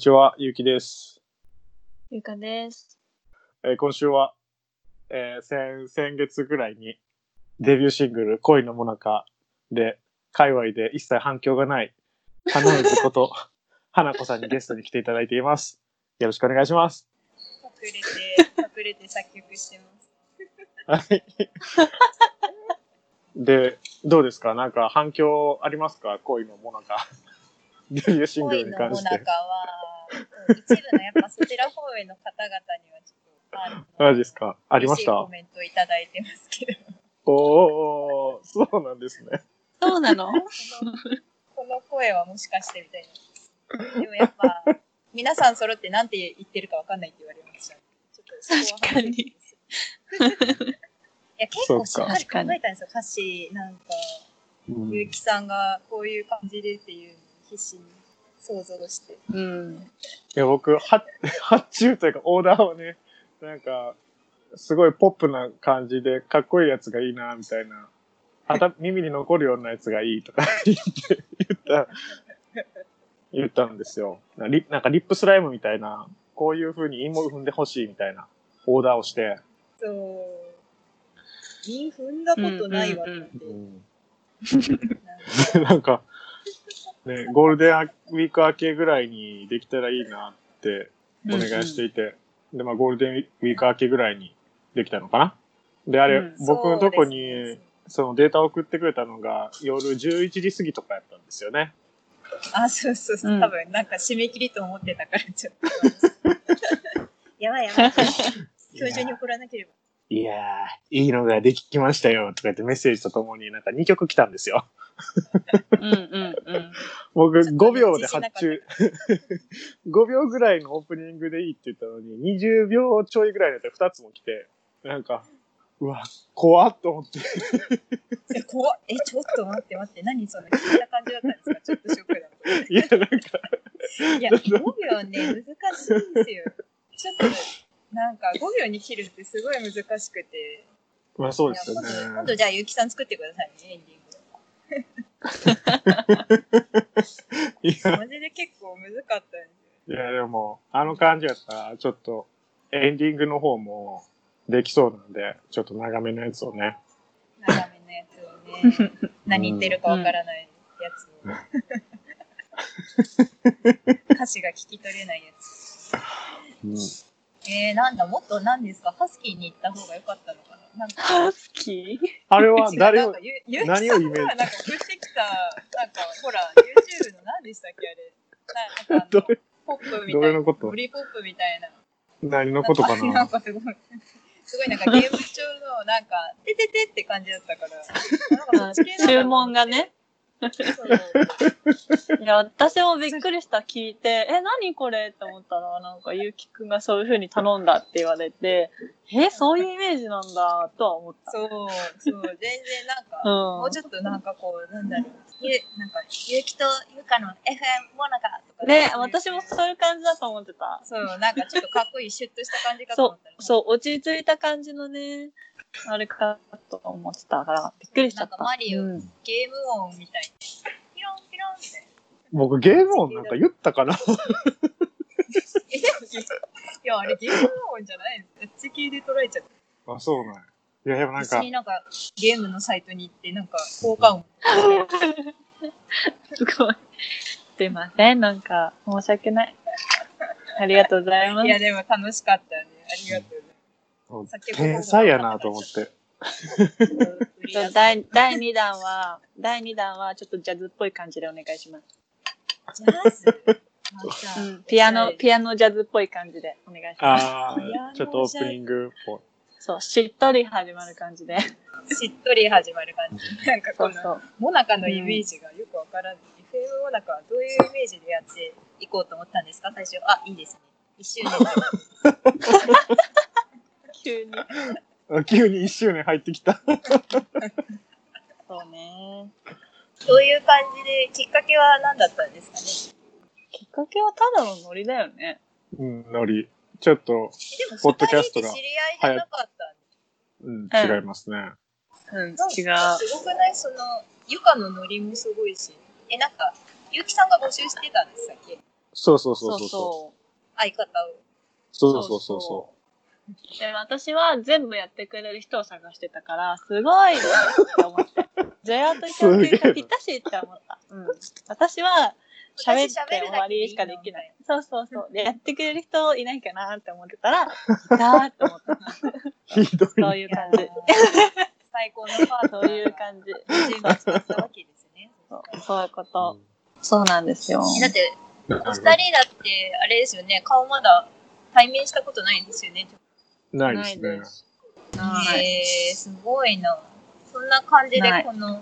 こんにちは、ゆうきです。ゆかです。えー今週は、えー先、先月ぐらいにデビューシングル、恋のもなかで、界隈で一切反響がない、花江ずこと、花子さんにゲストに来ていただいています。よろしくお願いします。隠れて、隠れて作曲してます。はい。で、どうですか？なんか反響ありますか？恋のもなか。デビューシングル恋に関して一部のやっぱそちら方面の方々にはちょっと、マジですか？ありまし嬉いコたメントいただいてますけど、おー、そうなんですね。そうなの？このこの声はもしかしてみたいな。でもやっぱ、皆さん揃ってなんて言ってるかわかんないって言われました。ちょっとそこは反省です。いや、結構しっかり考えたんですよ、歌詞。なんか、うんゆうきさんがこういう感じでっていうのを必死に想像して。うん。いや、僕、は 発注というか、オーダーをね、なんか、すごいポップな感じで、かっこいいやつがいいな、みたいな。あた 耳に残るようなやつがいいとか 言って、言った、言ったんですよ。なリなんかリップスライムみたいな、こういう風に韻も踏んでほしいみたいなオーダーをして、そう。韻踏んだことないわって。うんなんかなんか、ね、ゴールデンウィーク明けぐらいにできたらいいなってお願いしていて、で、まあゴールデンウィーク明けぐらいにできたのかなで、あれ、うん僕のとこにそのデータを送ってくれたのが夜11時過ぎとかやったんですよね。あ、そうそうそうう。ん多分、なんか締め切りと思ってたから、ちょっと。やばいやばい。今日中に送らなければ。いやー、いいのができましたよとか言ってメッセージとともになんか2曲来たんですよ。うんうんうん。僕ちょっと5秒で発注、5 秒ぐらいのオープニングでいいって言ったのに、20秒ちょいぐらいだったら2つも来て、なんか、うわ、怖っと思って。え、怖っえ、ちょっと待って待って。何その聞いた感じだったんですか？ちょっとショックだった。いや、なんか、いや、5秒ね、難しいんですよ。ちょっと、なんか5秒に切るってすごい難しくて。まあそうですよいや今度今ね。度じゃあ、ゆきさん作ってくださいね、エンディンいグ。や、マジで結構難かったんですよ。いやでも、あの感じやったら、ちょっと、エンディングの方もできそうなんで、ちょっと長めのやつをね。長めのやつをね、何言ってるかわからないやつを。歌詞が聞き取れないやつ。うんえー、なんだ、もっと何ですか？ハスキーに行った方が良かったのかな？なんか、ハスキー？あれは誰を違うなんか、ゆゆうきさん何をイメージ？がなんか送ってきた、なんか、ほら、YouTube の何でしたっけあれ？ななんかポップみどたいな。れのこと？ブリポップみたいな。何のことかな？んなかすごい、すごいなんかゲーム中のなんか、てててって感じだったから。注文がね。そう。いや、私もびっくりした、聞いて、え、何これって思ったら、なんか、ゆうきくんがそういう風に頼んだって言われて、え、そういうイメージなんだ、とは思った。そう、そう、全然なんか、うんもうちょっとなんかこう、なんだろう、ゆ、なんか、ゆうきとゆかの FM もなかとか。ね、私もそういう感じだと思ってた。そう、なんかちょっとかっこいい、シュッとした感じかと思ったら。そう、落ち着いた感じのね、あれかと思ってたから、びっくりしちゃった。なんかマリオうんゲーム音みたいに。ピロンピロンみたいな。僕ゲーム音なんか言ったかな？いや、あれゲーム音じゃないんです。あっち系で捉えちゃった。あ、そうなんや。いや、でもなんか一緒に、なんか、ゲームのサイトに行って、なんか、効果音。すごい。すいません、なんか、申し訳ない。ありがとうございます。いや、でも楽しかったね。ありがとうございます。天才やなと思って。第第2弾は、第2弾はちょっとジャズっぽい感じでお願いします。ジャズ？あうん、ピアノ、ピアノジャズっぽい感じでお願いします。ああ、ちょっとオープニングっぽい。そう、しっとり始まる感じで。しっとり始まる感じ。なんかこの、そうそう。モナカのイメージがよくわからない。FM モナカはどういうイメージでやっていこうと思ったんですか？最初。あ、いいですね。一周年だ。急に。あ急に1周年入ってきた。そうね。そういう感じで、きっかけは何だったんですかね？きっかけはただのノリだよね。うん、ノリ。ちょっと、でも、ポッドキャストが知り合いじゃなかったうん、違いますね。うん、違う。すごくない？その、ゆかのノリもすごいし。え、なんか、ゆうきさんが募集してたんですっけそうそうそそううそうそそ相方を。う。そうそうそうそう。で、私は全部やってくれる人を探してたから、すごいなって思って。ジェラート協定がぴったしって思った。うん。私は喋って終わりしかできない。そうそうそう。で、やってくれる人いないかなって思ってたら、いたーって思った。う。ひどい。そういう感じ。最高のパートそういう感じ。準備してたわけですね。そうそういうこと。そうなんですよ。だって、お二人だって、あれですよね、顔まだ対面したことないんですよね。ないですね。えー、すごいな。そんな感じでこの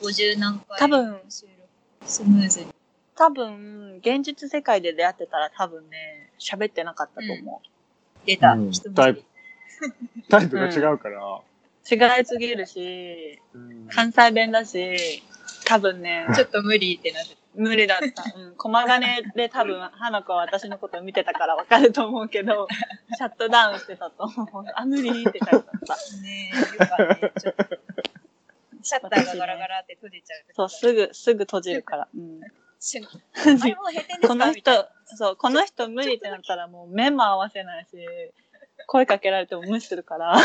50何回多分収録スムーズに。多分、現実世界で出会ってたら多分ね、喋ってなかったと思出た、うんタイプ。タイプが違うから。う。違いすぎるし、うん関西弁だし、多分ね、ちょっと無理ってなって無理だった。うん。駒金で多分、花子は私のことを見てたからわかると思うけど、シャットダウンしてたと思う。あ、無理って書いてあった。た。ねえ、よかね、ちょっと。シャッターがガラガラって閉じちゃう。そう、すぐ、すぐ閉じるから。うん。この人、そう、この人無理ってなったらもう目も合わせないし、声かけられても無視するから、マ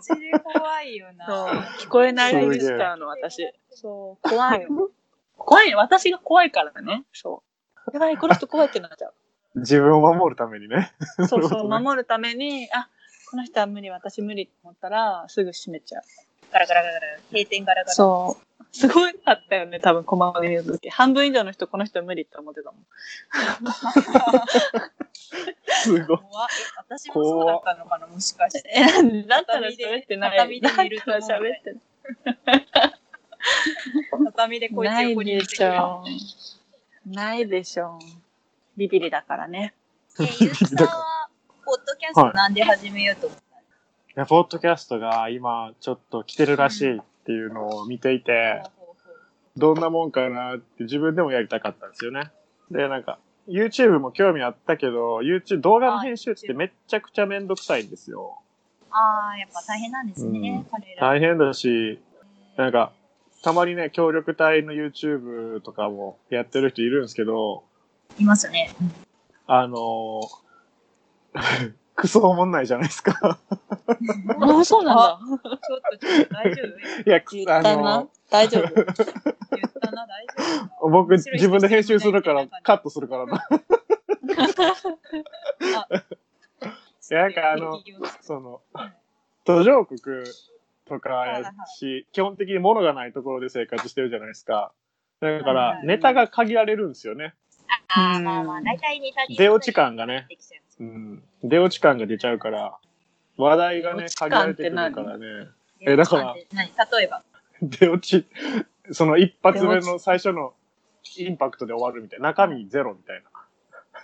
ジで怖いよな。そう、聞こえないふりしちゃうの、私。そう、怖いよ。怖いよ。私が怖いからね。そう。やばい、この人怖いってなっちゃう。自分を守るためにね。そうそう、守るために、あ、この人は無理、私無理って思ったら、すぐ閉めちゃう。ガラガラガラガラ。閉店ガラガラ。そう。すごいあったよね、多分、駒を見るとき。半分以上の人、この人無理って思ってたもん。すごい。え私もそうだったのかな、もしかして。え、だったら喋ってない。畳で見るとら思う喋ってない。畳でこいつ横にいでしょ。ないでしょ。ビビリだからね。え、ゆうきさんは、ポッドキャストなんで始めようと思ったいや、ポッドキャストが今ちょっと来てるらしいっていうのを見ていて、どんなもんかなって自分でもやりたかったんですよね。で、なんか、YouTube も興味あったけど、YouTube 動画の編集ってめっちゃくちゃめんどくさいんですよ。ああ、やっぱ大変なんですね、うん彼ら。大変だし、なんか、たまにね、協力隊の YouTube とかもやってる人いるんですけど、いますね。あのー、クソおもんないじゃないですか。あ、そうなんだ。ちょっとちょっと大丈夫？いや、言ったなあの。大丈夫。言ったな、大丈夫。僕自分で編集するから、カットするからな。いやなんかあのその、途上国とかやし、基本的に物がないところで生活してるじゃないですか。だから、いネタが限られるんですよね。あーまあまあ、大体似たり出落ち感がねうん。出落ち感が出ちゃうから、話題がね、限られてくるからね。えだから何？例えば。出落ち、その一発目の最初のインパクトで終わるみたいな。中身ゼロみたいな。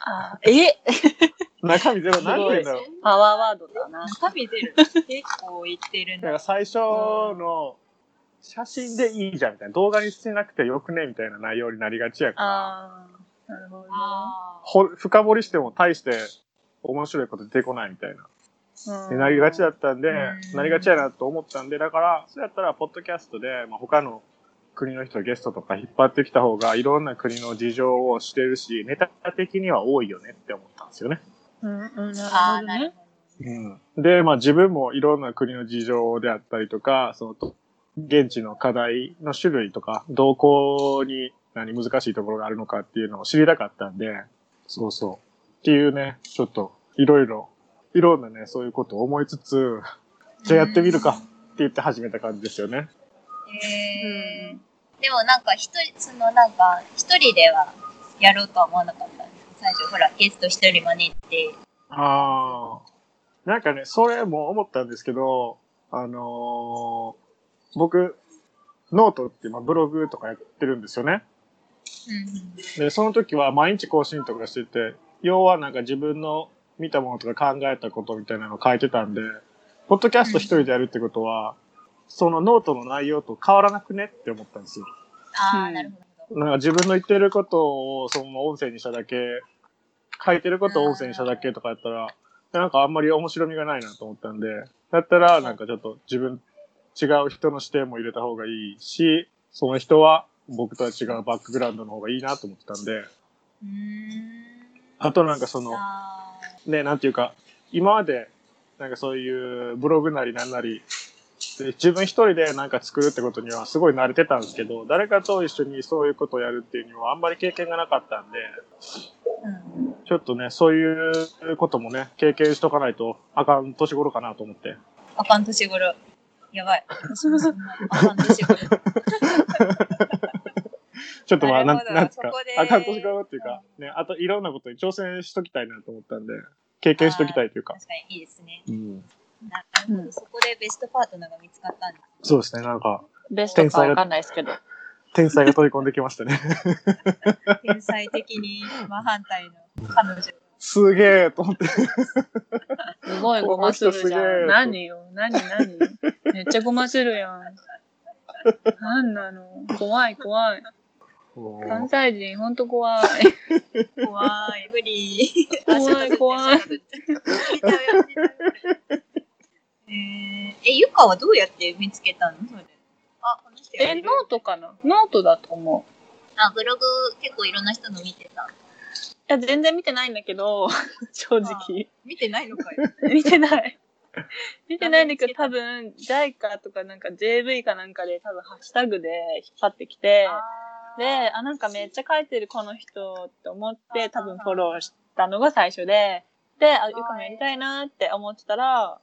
あえ？中身ゼロ、すごい何て言うんだろう。パワーワードだな。中身出る。結構言ってるんだ。だから最初の写真でいいじゃんみたいな。動画にしてなくてよくねみたいな内容になりがちやから。ああ、なるほどね。あほ深掘りしても大して面白いこと出てこないみたいな。でなりがちだったんでうん、なりがちやなと思ったんで、だから、そうやったら、ポッドキャストで、まあ、他の国の人、ゲストとか引っ張ってきた方が、いろんな国の事情を知れるし、ネタ的には多いよねって思ったんですよね。うん、うん、なるほどうん。で、まあ自分もいろんな国の事情であったりとか、そのと、現地の課題の種類とか、動向に何難しいところがあるのかっていうのを知りたかったんで、そうそう。っていうね、ちょっと、いろいろ、いろんなね、そういうことを思いつつ、じゃあやってみるかって言って始めた感じですよね。ど。へーでもなんか一人、そのなんか、一人ではやろうとは思わなかったんです最初、ほら、ゲスト一人招いて、ああ。なんかね、それも思ったんですけど、あのー僕、ノートって今ブログとかやってるんですよね。うんで、その時は毎日更新とかしてて、要はなんか自分の見たものとか考えたことみたいなのを書いてたんで、ポッドキャスト一人でやるってことは、そのノートの内容と変わらなくねって思ったんですよ。ああ、うんなるほど。なんか自分の言ってることをその音声にしただけ、書いてることを音声にしただけとかやったら、なんかあんまり面白みがないなと思ったんで、だったらなんかちょっと自分、違う人の視点も入れた方がいいし、その人は僕とは違うバックグラウンドの方がいいなと思ってたんで、うーん。あとなんかその、あね、なんていうか、今まで、なんかそういうブログなりなんなり、で自分一人でなんか作るってことにはすごい慣れてたんですけど、誰かと一緒にそういうことをやるっていうにはあんまり経験がなかったんで、ーうん。ちょっとね、そういうこともね、経験しとかないとあかん年頃かなと思って。あかん年頃。やばい。私もそんな、あかん年頃。ちょっとまあ、ななんなんつうかあかん年頃っていうか、ね、あといろんなことに挑戦しときたいなと思ったんで、経験しときたいというか。確かにいいですね。うん、なるほど。そこでベストパートナーが見つかったんです。そうですね、なんか、ベストかわかんないですけど。天才が飛び込んできましたね。天才的に真反対の彼女。すげえと思って。すごいごまするじゃん。何よ何何？めっちゃごまするやん。なんなの？怖い怖い。関西人ほんと怖い。怖い。無理。怖い怖い えー、え、ゆかはどうやって見つけたの？それ。あ、この人やえ、るノートかな？ノートだと思う。あ、ブログ結構いろんな人の見てた。いや、全然見てないんだけど、正直。見てないのかよ。見てない。見てないんだけど、多分、JICA とかなんか JV かなんかで多分ハッシュタグで引っ張ってきて、で、あ、なんかめっちゃ書いてるこの人って思って多分フォローしたのが最初で、で、あ、ゆかもやりたいなって思ってたら、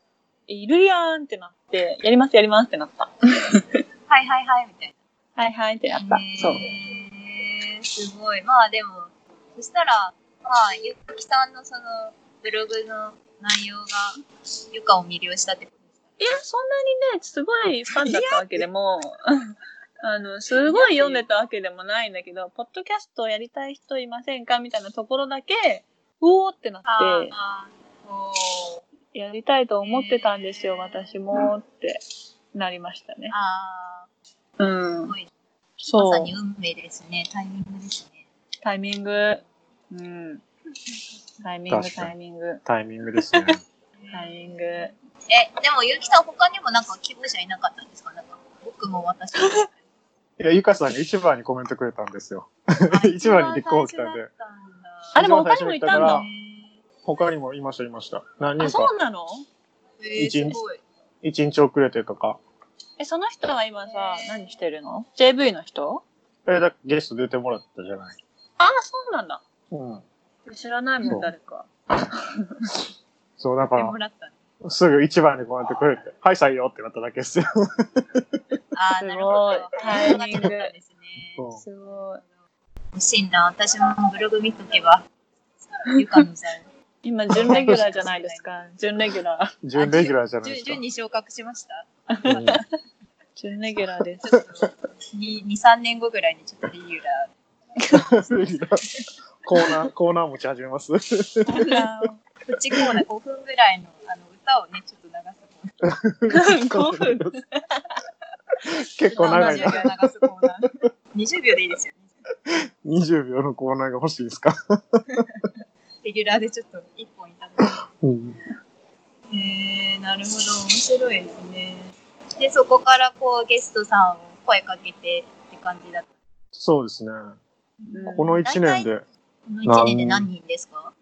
えいるやんってなって、やりますやりますってなった。はいはいはい、みたいはいはいってなっな。た。そう。すごい。まあでも、そしたら、まあ、ゆきさんのその、ブログの内容が、ゆかを魅了したってことですか？いや、そんなにね、すごいファンだったわけでも、あの、すごい読んでたわけでもないんだけど、ポッドキャストやりたい人いませんかみたいなところだけ、うおーってなって、やりたいと思ってたんですよ、私もってなりましたね。あうんそうさに。運命ですね。タイミングですね。タイミング。うん。タイミング、タイミング。タイミングですね。タイミング。え、でもゆきさん他にもなんか希望者いなかったんですか？なんか、僕も私も。いや、ゆかさんが一番にコメントくれたんですよ。一番に立候補来たんで。あ、でも他にもいたんだ最。他にもいました、いました。何あ、人かそうなの？えー、一日すごい。一日遅れてとか。え、その人は今さ何してるの ?JV の人？え、だゲスト出てもらったじゃない。ああ、そうなんだ。うん。知らないも、ん誰か。そう、だかでもらったのら、すぐ一番にコメントくれて、はい、採用ってなっただけですよ。あー、なるほど。タイミングそうだったんですねすごい。欲しいな。私もブログ見とけば。ゆかのさん。今、準レギュラーじゃないですか。準レギュラー。準レギュラーじゃないですか順順。に昇格しました？うん準レギュラーです。ちょっと、2、3年後ぐらいにちょっとレギュラコーナー、コーナー持ち始めます。ー。プチコーナー5分ぐらいのあの歌をね、ちょっと流すコーナー。5分。結構長い20な。秒流すコーナー。20秒でいいですよ。20秒のコーナーが欲しいですか？レギュラーでちょっと1本いただいうん。えー、なるほど。面白いですね。で、そこからこうゲストさんを声かけてって感じだった。そうですね。この1年でこの1年で何人ですか？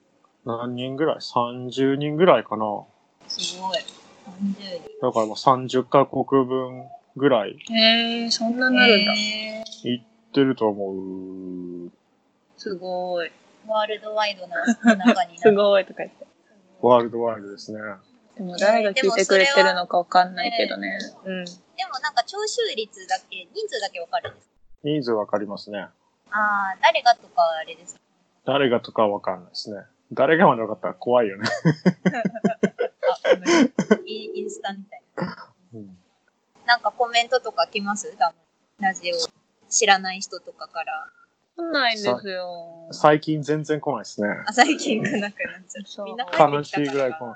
何人ぐらい ?30 人ぐらいかな。すごい。30人。だからもう30カ国分ぐらいへえ、そんななるんだ。へー行ってると思う。すごい。ワールドワイドな 中にすごいとか言って。ワールドワイドですね。でも誰が聞いてくれてるのかわかんないけどね。うん。でもなんか聴取率だけ、人数だけわかるんですか？人数わかりますね。ああ、誰がとかあれですか？誰がとかわかんないですね。誰がまでわかったら怖いよね。あ、ごめんインインスタみたいな。うんなんかコメントとか来ます？多分。ラジオ知らない人とかから。来ないんですよ。最近全然来ないですね。あ、最近来なくなっちゃ。そううみんな悲しいぐらい来ない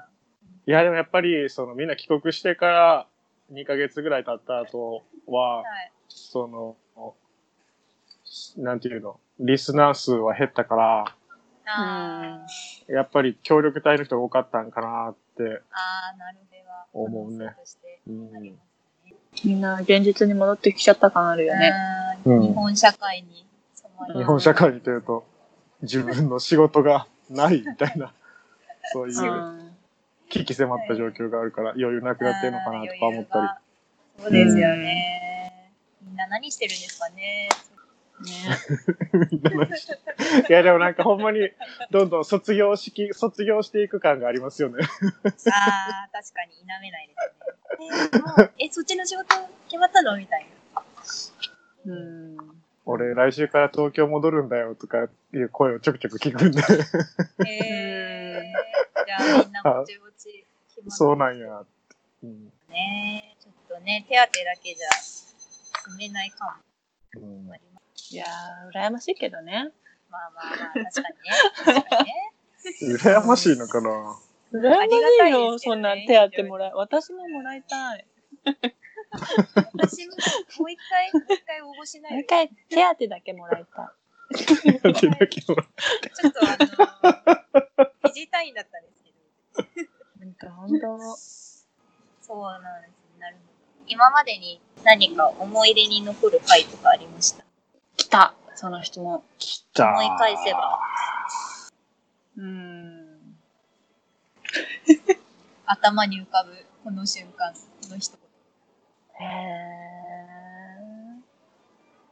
いや、でもやっぱり、そのみんな帰国してから2ヶ月ぐらい経った後は、はい。その、なんていうの、リスナー数は減ったから、やっぱり協力隊の人が多かったんかなって、あー、なるほど。思うね可能性としてうんみんな現実に戻ってきちゃった感あるよね。日本社会に日本社会にというと、自分の仕事がないみたいな、そういううん危機迫った状況があるから余裕なくなってるのかなとか思ったり。り。そうですよね。みんな何してるんですかね。ね。いやでもなんかほんまにどんどん卒業式、卒業していく感がありますよね。ああ、確かに否めないですね。えもうえ、そっちの仕事決まったのみたいな。うん。俺来週から東京戻るんだよとかいう声をちょくちょく聞くんで、へえー。じゃあみんなぼちぼち決まったそうなんや。うんね。ちょっとね、手当だけじゃ住めないかうんもあります。いやー、羨ましいけどね。まあまあまあ、確かにね。確かにね。羨ましいのかな？羨ましありがたいよ、ねそんな手当もらえ。私ももらいたい。私ももう一回、もう一回応募しないもう一回手当だけもらいた手当だけもらちょっとあの、疑似隊員だったんですけど。い。なんかほんと、そうなんです。なるほど。今までに何か思い出に残る回とかありました来た、その質問。た。思い返せば。うーん。頭に浮かぶこの瞬間、この一へ言。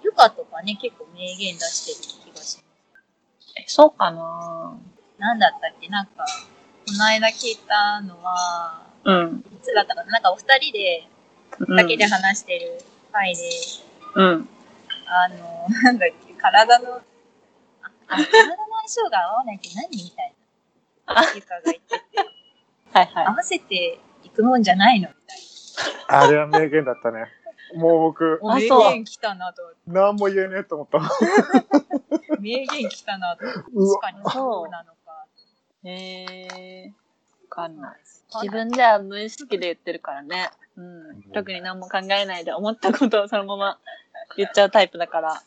ルカとかね、結構名言出してる気がします。ー。え、そうかななんだったっけ？なんか、この間聞いたのは、うん。いつだったかな？なんかお二人で、うんだけで話してる回で、うん。あの、なんだっけ、体の、あ、あ体の相性が合わないって何みたいな。あゆかが言ってて、はいはい合。わせていくもんじゃないのみたいあれは名言だったね。もう僕、な。名あそう言来たなと思って。何も言えねえと思った。名言来たなと思って。確かにそうなのか。へえー。わかんない。自自分では無意識で言ってるからね。うん。特に何も考えないで思ったことをそのまま言っちゃうタイプだから。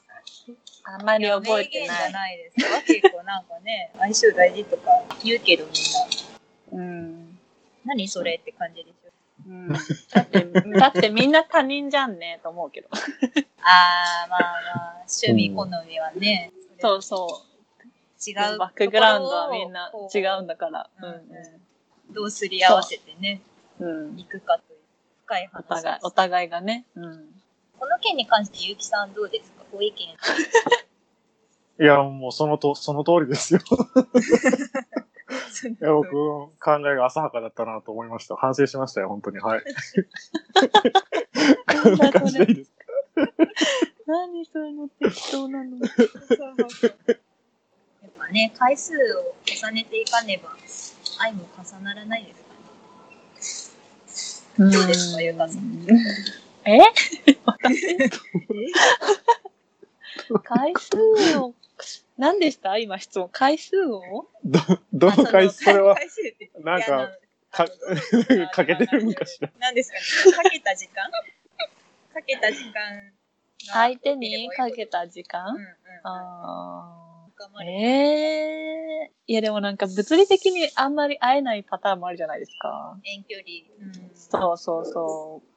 あんまり覚えてない。ないですか。結構なんかね、相性大事とか言うけどみんな。うん。何それって感じでしょ。うん、だって、だってみんな他人じゃんね、と思うけど。あー、まあまあ、趣味好みはね、そうそう。違う。バックグラウンドはみんな違うんだから。ううんんどうすり合わせてね、うん。うん。いくかという深い話。お互い、お互いがね。うん。この件に関して、ゆうきさんどうですか？ご意見。いや、もうそのと、その通りですよ。いや、僕、考えが浅はかだったなと思いました。反省しましたよ、本当に。はい。こんな感じでいいですか何その適当なの。やっぱね、回数を重ねていかねば、愛も重ならないですかね。どうですかゆかさんえ？私 回数を、何でした？今質問。回数をど、どの回数、それは、なんかか、かけてるのかしら？何ですか？ねかけた時間？かけた時間が相手にかけた時間？うんうん。ああ。ええいやでもなんか物理的にあんまり会えないパターンもあるじゃないですか。遠距離。うん。そうそうそう。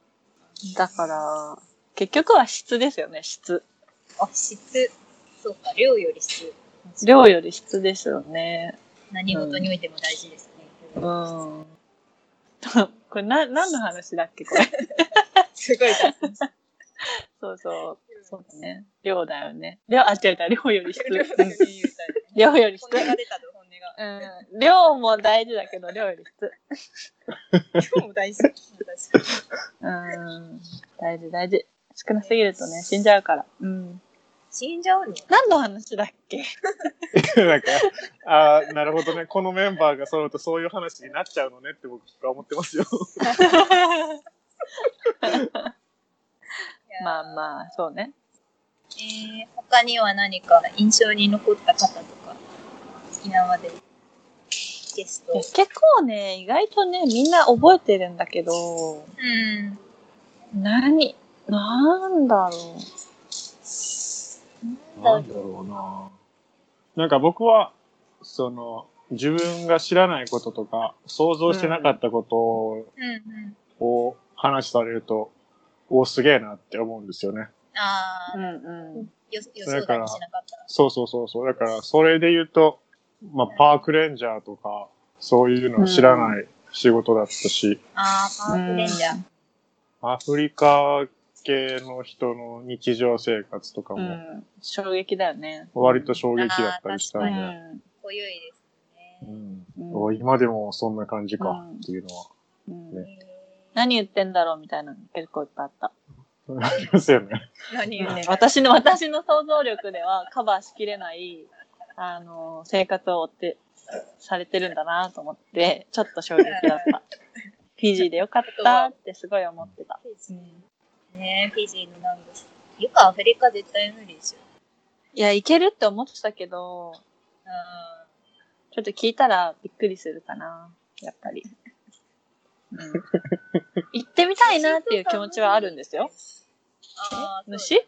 だから、結局は質ですよね、質。あ、質。そうか、量より質。量より質ですよね。何事においても大事ですね。うん。これな、何の話だっけこれ？すごい そうそう。そうだね。量だよね。量、あ、違う違う、量より質。量だけうん言うたい量より質。うん。量も大事だけど、量より質。量も大事。確かにうん。大事大事。少なすぎるとね、死んじゃうから。うん。死んじゃうの？何の話だっけ？なんか、ああ、なるほどね。このメンバーが揃うとそういう話になっちゃうのねって僕は思ってますよ。まあまあ、そうね。えー、他には何か印象に残った方とか、今まで？ゲスト。結構ね、意外とね、みんな覚えてるんだけど、うん。何、なんだろなんだろうな。なんか僕は、その、自分が知らないこととか、想像してなかったことうんうん。を話されると、おすげえなって思うんですよね。ああ、うんうん。予予想かったら。そうそうそうそう。だから、それで言うと、まあ、パークレンジャーとか、そういうのを知らない仕事だったし、ああ、パークレンジャー。アフリカ系の人の日常生活とかも、うん。衝撃だよね。割と衝撃だったりしたうんで、ん。濃ゆいですね。うんうんお今でもそんな感じかっていうのは、うんね何言ってんだろうみたいなの結構いっぱいあった。ありますよね。何言うね。私の、私の想像力ではカバーしきれない、あの、生活を追って、されてるんだなと思って、ちょっと衝撃だった。フィジーでよかったってすごい思ってた。ねえ、フィジーの南部。ゆかアフリカ絶対無理でしょ。いや、いけるって思ってたけど、あちょっと聞いたらびっくりするかな。やっぱり。うん、行ってみたいなっていう気持ちはあるんですよ。あー、虫？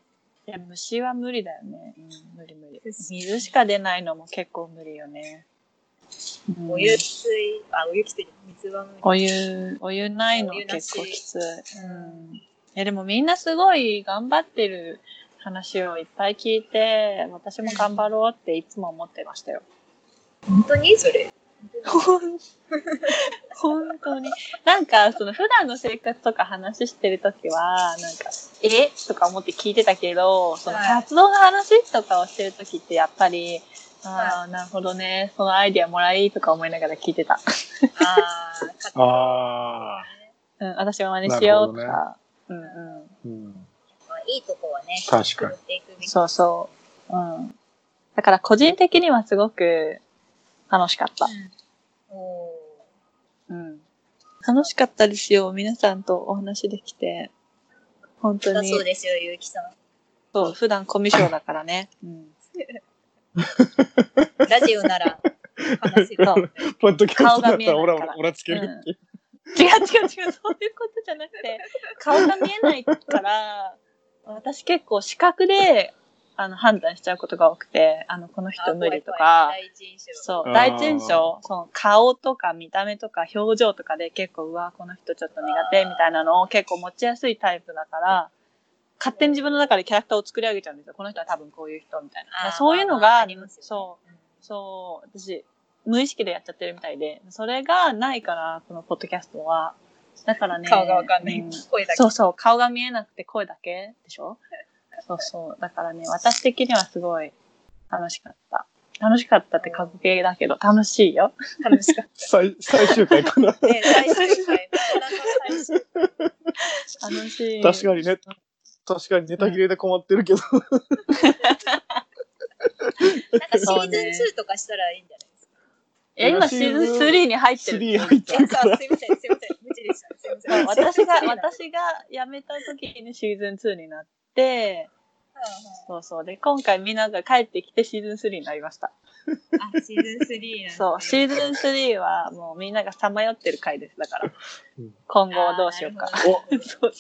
いや、虫は無理だよね。うん、無理無理。水しか出ないのも結構無理よね。うんお湯水、あ、お湯きつい。水は無理。お湯、お湯ないの結構きつい。ううんん。え、でもみんなすごい頑張ってる話をいっぱい聞いて、私も頑張ろうっていつも思ってましたよ。本当にそれ？本当に。なんか、その普段の生活とか話してるときは、なんか、え？とか思って聞いてたけど、そのはい活動の話とかをしてるときってやっぱり、ああ、なるほどね。そのアイディアもらいとか思いながら聞いてた。ああ、ああ、うん、私も真似しようとか。うんうん。うん。まあいいとこはね、確かに作っていくべき。そうそう。うん。だから個人的にはすごく楽しかった。うん。楽しかったですよ。皆さんとお話できて。本当に。そうですよ、ゆうきさん。そう、普段コミュ障だからね。うん。ラジオなら話せる。そうポッドキャストだったら顔が見えないオラからオラつけるっていう。違う違う違う、そういうことじゃなくて、顔が見えないから、私結構視覚で、あの、判断しちゃうことが多くて、あの、この人無理とか。そう、第一印象、その顔とか見た目とか表情とかで結構、うわ、この人ちょっと苦手みたいなのを結構持ちやすいタイプだから、勝手に自分の中でキャラクターを作り上げちゃうんですよ。この人は多分こういう人みたいな。そういうのが、ありますよねそう、うんそう、私、無意識でやっちゃってるみたいで、それがないから、このポッドキャストは。だからね。顔がわかんない。うん声だけ。そうそう、顔が見えなくて声だけでしょ？そうそう。だからね、私的にはすごい楽しかった。楽しかったって過去形だけど、楽しいよ。楽しかっ 最最終回かな。た。ね、最終回。楽しい。確かにね。確かにネタ切れで困ってるけど。なんかシーズン2とかしたらいいんじゃないですか。いや、今シーズン3に入ってる。3入ってえ、るさあ、すいません、すいません。無知でした。すいません。私が、うん私が辞めた時にシーズン2になって、うんそうそう。で、今回みんなが帰ってきてシーズン3になりました。あ、シーズン3なんそう、シーズン3はもうみんながさまよってる回です。だからうん。今後はどうしようかあ。ーなるほど そう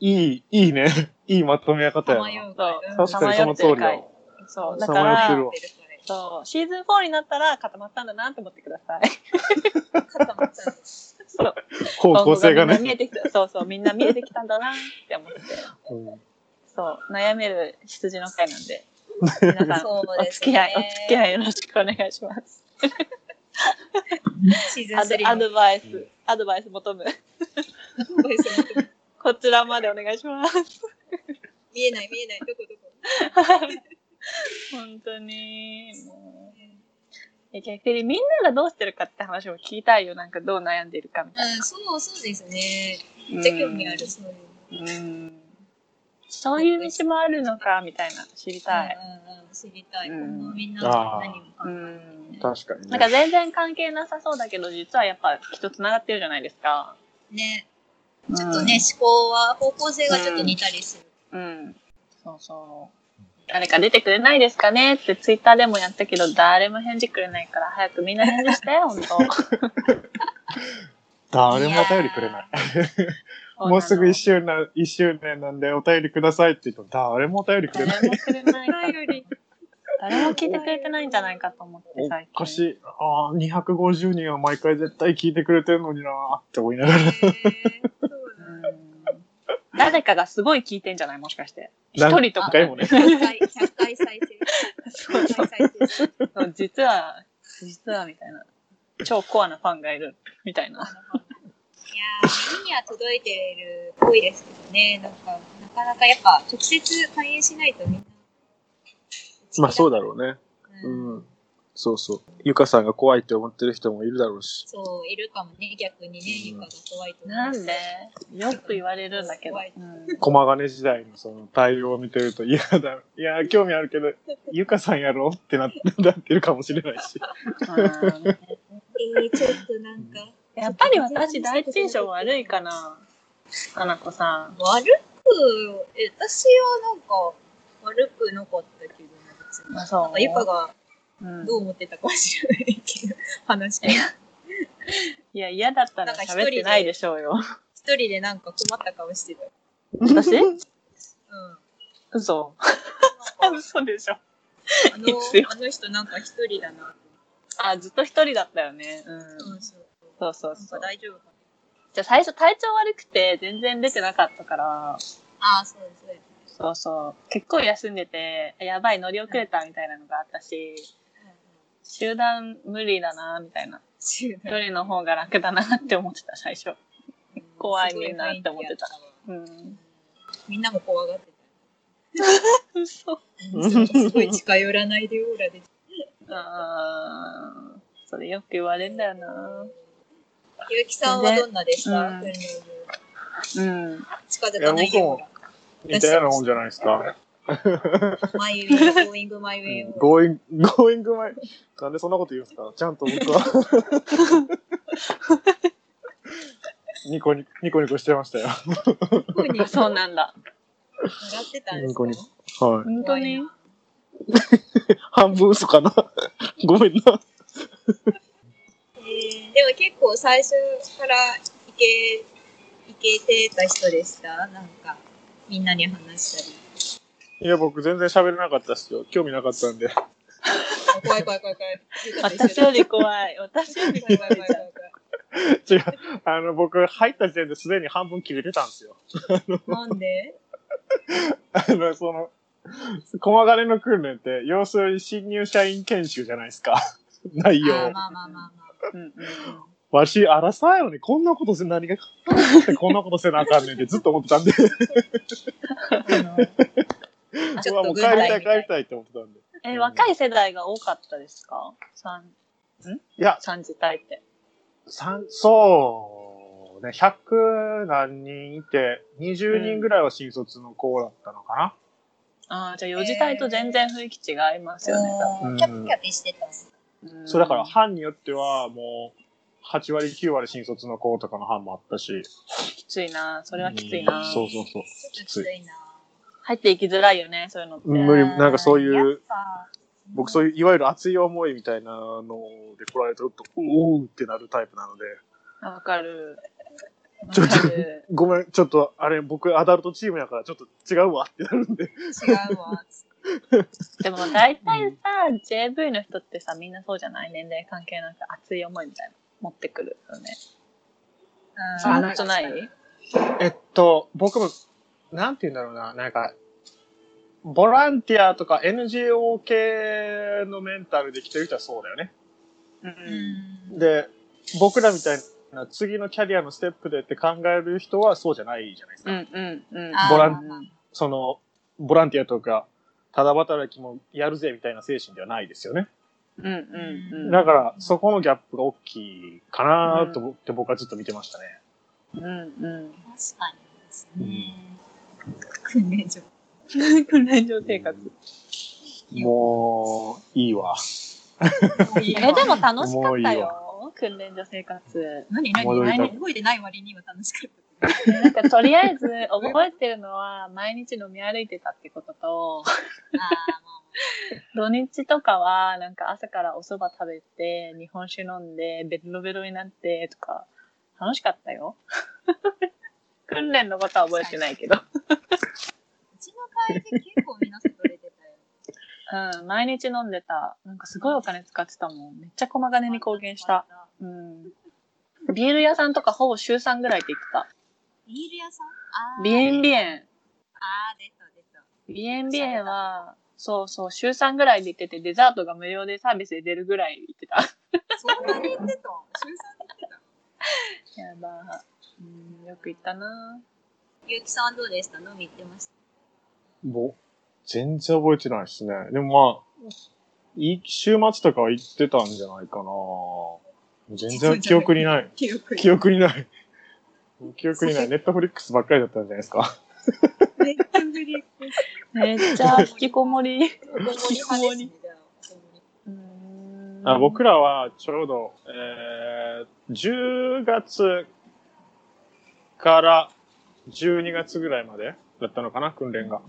いい、いいね。いいまとめ方やな。さまようそう確かにその通りだわ。そう、だかさまよってらそう、シーズン4になったら固まったんだなって思ってください。固まったんです。そう。方向性が今後みんな見ね。えてきた。そうそう、みんな見えてきたんだなって思って。うんそう、悩める羊の会なんで、皆さん、お付き合い、おね付き合いよろしくお願いします。シーズンアド3アドバイス、アドバイス求む。こちらまでお願いします。見えない見えない。どこどこ？本当に、もう。え逆にみんながどうしてるかって話を聞きたいよ。なんかどう悩んでるかみたいうん、そうそうですね。な。めっちゃ興味ある、そういうの。うん。そういう道もあるのか、みたいな、知りたい。うんうんうん、知りたい。みんな何も考うえん。確かにね。なんか全然関係なさそうだけど、実はやっぱきっと繋がってるじゃないですか。ね。ちょっとね、思考は、方向性がちょっと似たりする。うん。そうそう。誰か出てくれないですかねってツイッターでもやったけど、誰も返事くれないから、早くみんな返事して、ほんと。誰もお便りくれない。もうすぐ一周年、一周年なんでお便りくださいって言うと、誰もお便りくれない。誰もくれないから。頼り。誰も聞いてくれてないんじゃないかと思って、お最近。かしい。ああ、250人は毎回絶対聞いてくれてるのになーって思いながら。誰かがすごい聞いてんじゃない？もしかして。一人とか何回もね。100回、100回再生。そう100そう回再生して。そう実は、実はみたいな。超コアなファンがいる、みたいな。いやー、耳には届いてる多いですけどね。なんか、なかなかやっぱ直接反映しないとみんな。まあそうだろうね。う。うんん。そうそう。ゆかさんが怖いって思ってる人もいるだろうし。そう、いるかもね。逆にね、うんゆかが怖いと思うなんで？よく言われるんだけど。うん駒金時代のその対応を見てると、いやだ、いや、興味あるけど、ゆかさんやろってなってなってるかもしれないし。うんえー、ちょっとなんか。やっぱり私、第一印象悪いかな。かなこさん。悪く、え、私はなんか、悪くなかったけどね、別に。あ、そう。なんか、ゆかがうんどう思ってたかは知らないけど、話が。いや、嫌だったら喋ってないでしょうよ。一人でなんか困った顔してた。私？うん。嘘。嘘でしょ。あのあの人なんか一人だな。あ、ずっと一人だったよね。うん。うん、そう。そうそうそう。か大丈夫かじゃあ最初体調悪くて全然出てなかったから、な。ああ、そうです、そうです。そうそう。結構休んでて、やばい、乗り遅れたみたいなのがあったし、集団無理だな、みたいな。一人の方が楽だなって思ってた、最初。怖いみんなって思ってたうん。みんなも怖がって嘘。た。すごい近寄らないでオーラで。あー、それよく言われんだよな。ゆうきさんはどんなでした？うん訓練所うん。近づかないでオーラ。似たようなもんじゃないですか。マイウェイ、ゴーイングマイウェイ。ゴーイング、ゴーイングマイウェイ。なんでそんなこと言うんですか？ちゃんと僕は。ニコニコ、ニコニコしてましたよ。そうなんだ。笑ってたんですか？ニコニコ。はい。本当に？半分嘘かな？ごめんな。えーでも結構最初からいけ、いけてた人でした？なんか、みんなに話したり。いや、僕全然喋れなかったですよ。興味なかったんで。怖い怖い怖い怖い。私より怖い。私より怖い怖い怖い違う。あの、僕入った時点ですでに半分切れてたんですよ。なんで？あの、その、駒金の訓練って、要するに新入社員研修じゃないですか。内容。まあまあまあまあ。うんうんうんわし、あらさよね、こんなことせ、何が、こんなことせなあかんねんってずっと思ってたんで。ちうわもう帰りたい、帰りたいって思ってたんで。え、若い世代が多かったですか？三、いや、三次隊って。三、そうね、100何人いて、20人ぐらいは新卒の子だったのかな。ああ、じゃあ四次隊と全然雰囲気違いますよね。多うんキャピキャピしてた。分そうだから、班によってはもう、8割、9割新卒の子とかの班もあったし。きついな。それはきついな。うんそうそうそう。きついな。入っていきづらいよね、そういうのって。無理、なんかそういう、ぱ僕そういう、いわゆる熱い思いみたいなので来られると、おうってなるタイプなので、あわかる。わちょっと。ごめん、ちょっと、あれ、僕アダルトチームやからちょっと違うわってなるんで。違うわ。でも大体さ、JV の人ってさ、みんなそうじゃない？年齢関係なく熱い思いみたいなの持ってくるよね。うんそんなことない？えっと、僕も、なんて言うんだろうな、なんか、ボランティアとか NGO 系のメンタルで来てる人はそうだよね。う。うんん。で、僕らみたいな次のキャリアのステップでって考える人はそうじゃないじゃないですか。うんうんうん。ボランその、ボランティアとか、ただ働きもやるぜみたいな精神ではないですよね。うんうんうん。だから、そこのギャップが大きいかなと思って僕はずっと見てましたね。うんうん。確かにですね。訓練所。訓練場生活。もう、いいわ。え、でも楽しかったもういいよ。訓練所生活。何何何覚えてない割には楽しかった。なんかとりあえず覚えてるのは毎日飲み歩いてたってことと、土日とかはなんか朝からお蕎麦食べて、日本酒飲んで、ベロベロになってとか、楽しかったよ。訓練のことは覚えてないけど。うちの会で結構皆さん取れてたよ。うん、毎日飲んでた。なんかすごいお金使ってたもん。めっちゃ駒金に貢献した。。うん。ビール屋さんとかほぼ週3ぐらいで行ってた。ビール屋さん？ビエンビエン。あー、出た出た。BNB は、そうそう、週3ぐらいで行ってて、デザートが無料でサービスで出るぐらい行ってた。そんなに言ってた週3で言ってたやばうん、よく行ったなゆうきさんはどうでした？飲み行ってました？もう、全然覚えてないですね。でもまあ、いい週末とかは行ってたんじゃないかな全然記憶にない。記憶にない。記憶にない。ネットフリックスばっかりだったんじゃないですか？ネットフリックス。めっちゃ引きこもり。引きこもりあ。僕らはちょうど、えー、10月から12月ぐらいまでだったのかな、訓練が。うん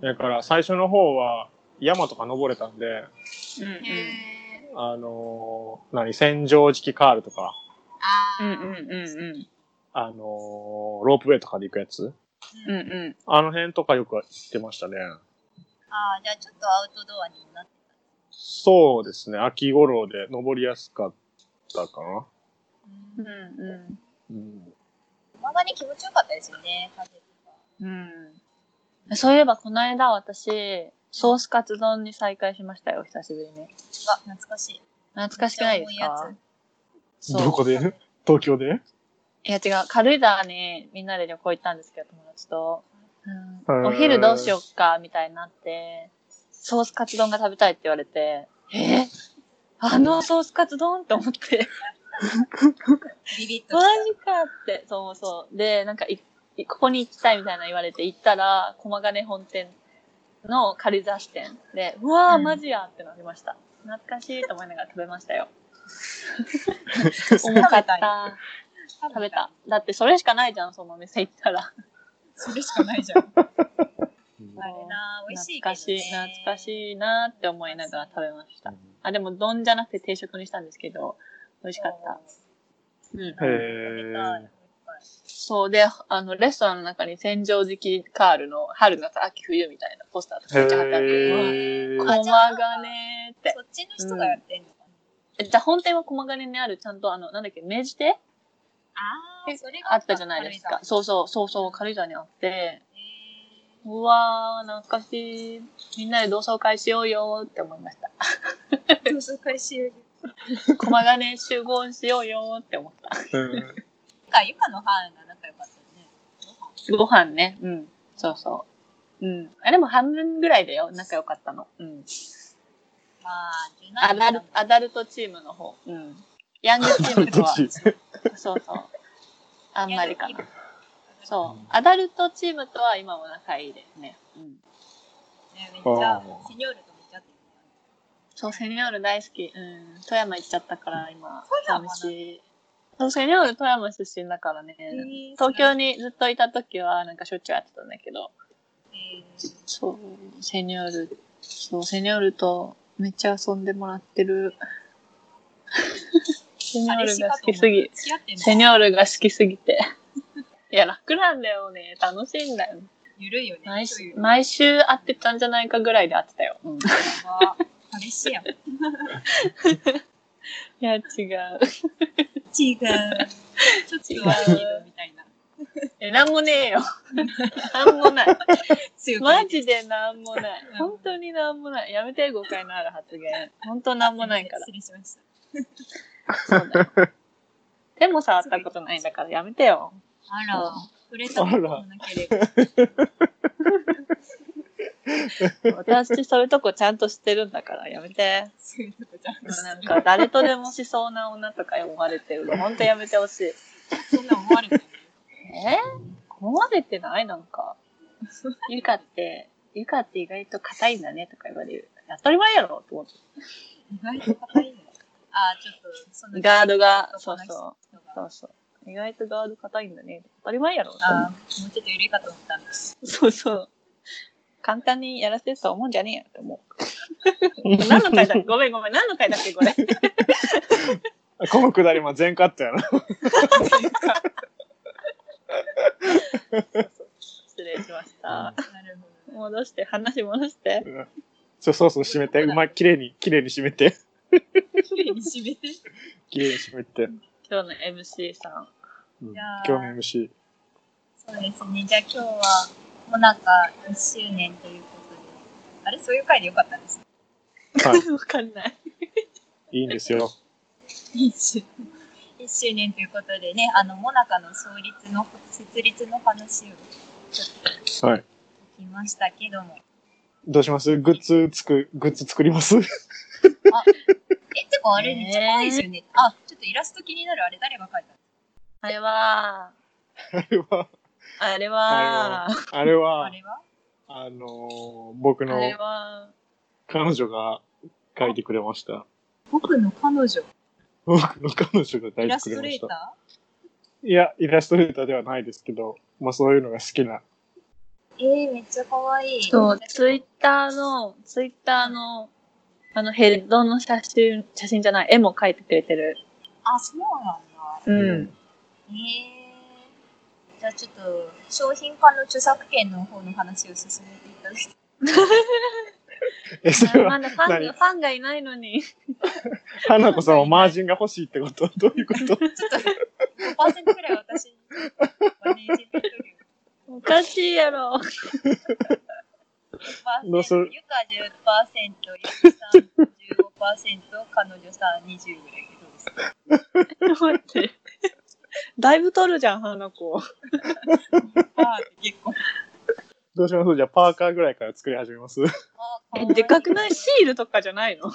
だから最初の方は山とか登れたんで、あのー何、戦場敷カールとか、あーうんうんうんうん。あのーロープウェイとかで行くやつ？うんうん。あの辺とかよく行ってましたね。あーじゃあちょっとアウトドアになってそうですね、秋頃で登りやすかったかな。た。うんううん、馬場に気持ちよかったですよね、風とか。ん。うん。そういえば、この間私、ソースカツ丼に再会しましたよ、久しぶりに。あ、懐かしい。懐かしくないですか？どこで？東京で？いや違う、軽井沢にみんなで旅行行ったんですけど、友達と。うんお昼どうしよっか、みたいになって、ソースカツ丼が食べたいって言われて、えあのソースカツ丼って思って、ビビッとマしジかって、そうそう。で、なんかい、いここに行きたいみたいな言われて行ったら、駒金本店の軽井沢支店で、うわー、うんマジやってなりました。懐かしいと思いながら食べましたよ。た。重かった。食べた。。だってそれしかないじゃん、そのお店行ったら。それしかないじゃん。うんあれな美味しいけどね。懐かしい、懐かしいなって思いながら食べました。あ、でも丼じゃなくて定食にしたんですけど、美味しかった。うん。へ食べたいー。そうで、あの、レストランの中に戦場時期カールの春夏秋冬みたいなポスターとかめっちゃ貼ってあって、うわへー。って。そっちの人がやってんのかな。えじゃあ本店は駒金にあるちゃんとあの、なんだっけ、明治亭あー、それがあったじゃないですか。そうそう、そうそう、軽井沢にあって、へうわー、懐かしい。みんなで同窓会しようよって思いました。ー同窓会しよう。駒金集合しようよって思った。うんあ、ゆかの班が仲良かったよね。ご飯ご飯ね。うん。そうそう。うん。あ、でも半分ぐらいだよ。仲良かったの。うん。まあ、アダル17、アダルトチームの方。うん。ヤングチームとは、そうそう。あんまりかな。う。そう。アダルトチームとは今も仲いいですね。うん。ね、めっちゃセニョールとめっちゃ会ってるそう、セニョール大好き。うん。富山行っちゃったから、今。富山寂しい。そう、セニョール富山出身だからね。東京にずっといた時は、なんかしょっちゅう会ってたんだけど。えーそう、セニョール、そう、セニョールとめっちゃ遊んでもらってる。セニョールが好きすぎ、セニョールが好きすぎて。いや、楽なんだよね。楽しいんだよ。ゆるいよね。毎週、そういうの毎週会ってたんじゃないかぐらいで会ってたよ。うん、いやば彼氏やん。違う。や、違う。ちょっとはヒーローみたいな。え、なんもねえよ。なんもない。マジでなんもない。うん本当になんもない。やめて、誤解のある発言。本当なんもないから失。礼しました。そうだよ。手も触ったことないんだからやめてよ。あら、触れたこともなければ。私そういうとこちゃんと知ってるんだからやめて。そういうとこじゃん。なんか誰とでもしそうな女とか思われてるの。ほんとやめてほしい。そんな思われてる。え？思われてない？なんか。ゆかって、ゆかって意外と硬いんだねとか言われる。当たり前やろと思って。意外と硬いの？あー、ちょっと、そのガードが、そう男そう。そがうそう。意外とガード硬いんだね。当たり前やろ。あー、もうちょっと緩いかと思ったんです。そうそう。簡単にやらせると思うんじゃねえよって思う。何の回だっけ？ごめんごめん。何の回だっけこれ？このくだりも全カットやな。失礼しました。なるほど。戻して、話戻して。そうそうそう、締めて。うまい、綺麗に、綺麗に締めて。綺麗に締めて。綺麗に締めて。今日の MC さん。今日の MC。そうですね。じゃあ今日は、もうなんか1周年ということで。あれ？そういう回でよかったんです。はい。わかんない。いいんですよ。1周1周年ということでね、あの、モナカの創立の、設立の話をちょっはい。と聞きましたけども。どうします？グッズつく、グッズ作ります？え、てかあれめっちゃ可愛いですよね。あ、ちょっとイラスト気になる。あれ誰が描いたのあれは、あれは、あれは、あれはあ、れはあのー。僕の彼女が書いてくれました。僕の彼女。僕の彼女が書いイラスてくれました。トレー。タいや、イラストレー。ター。ではないですけど、まあそういうのが好きな。ー。えー、めっちゃ可愛い。そう、ツイッター。の、ツイッター。の、あのヘッドの写真、写真じゃない、絵も描いてくれてる。あ、そうなんだ。うん。えー、じゃあちょっと、商品化の著作権の方の話を進めていただいて。え、それは、まだファン何？が、ファンがいないのに。花子さんはマージンが欲しいってこと？どういうこと？ちょっと、5%くらい私にマネージメント料。おかしいやろ。どうする？ゆか10%、ゆきさん15%、彼女さん20ぐらいでどうですか待って。だいぶ取るじゃん、花子。あーって結構。どうします？じゃあパーカーぐらいから作り始めますえ、でかくない？シールとかじゃないの？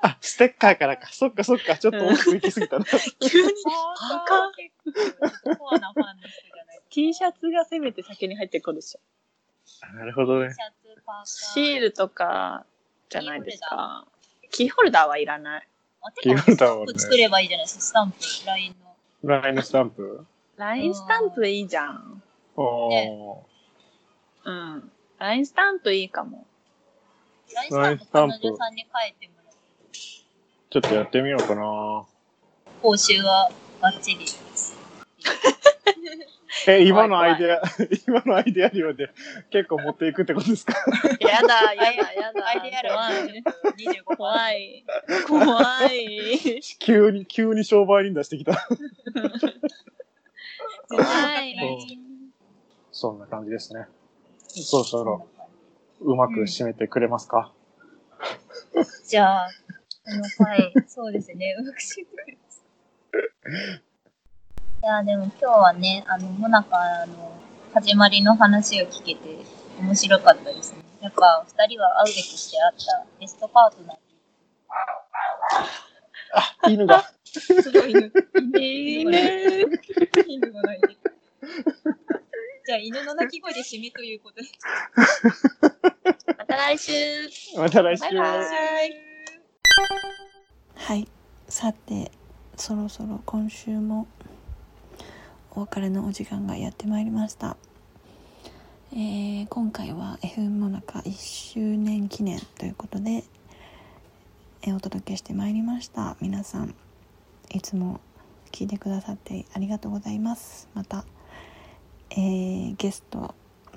あ、ステッカーからか。そっかそっか。ちょっと大きく行きすぎたな。急にパーカー結構コアなファンの人じゃない T シャツがせめて先に入ってくるでしょ。なるほどねシ。ールとかじゃないですか。キーホルダーはいらない。キーか、ホルダーはね作ればいいじゃないですか、スタンプ、LINE の。ラインスタンプ。LINE スタンプいいじゃん。おー。うん。LINE スタンプいいかも。LINE スタンプ、彼女さんに書いてもらって。ちょっとやってみようかな。報酬はバッチリです。え、今のアイデア、今のアイデア量で結構持っていくってことですか？やだ、やだ、やだ。アイデア量怖い。25%。怖い。怖い。急に、急に商売に出してきた。怖はいい。そんな感じですね。そろそろうまく締めてくれますか、じゃあ、この回、そうですね、うまく締めてくれます。いや、でも今日はね、あの、もなかの始まりの話を聞けて面白かったですね。やっぱ、二人は会うべくして会ったベストパートナー犬が。すごい犬。いいね。犬が鳴いてる。じゃあ、犬の鳴き声で締めということで。また来週。また来週。バイバイ。はいさてそろそろ今週もお別れのお時間がやってまいりました、えー今回は FM もなか1周年記念ということで、えーお届けしてまいりました。皆さんいつも聞いてくださってありがとうございます。また、えーゲスト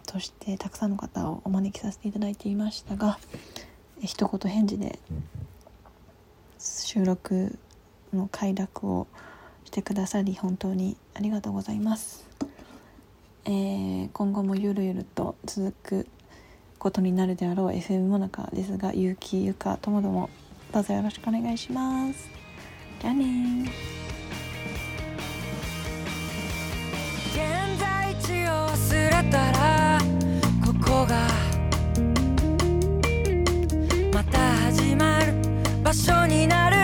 としてたくさんの方をお招きさせていただいていましたが一言返事で収録の快諾をしてくださり本当にありがとうございます、えー、今後もゆるゆると続くことになるであろう FM モナカですがゆうきゆかともどもどうぞよろしくお願いします。じゃあね現在地を忘れたらここがまた始まる場所になる。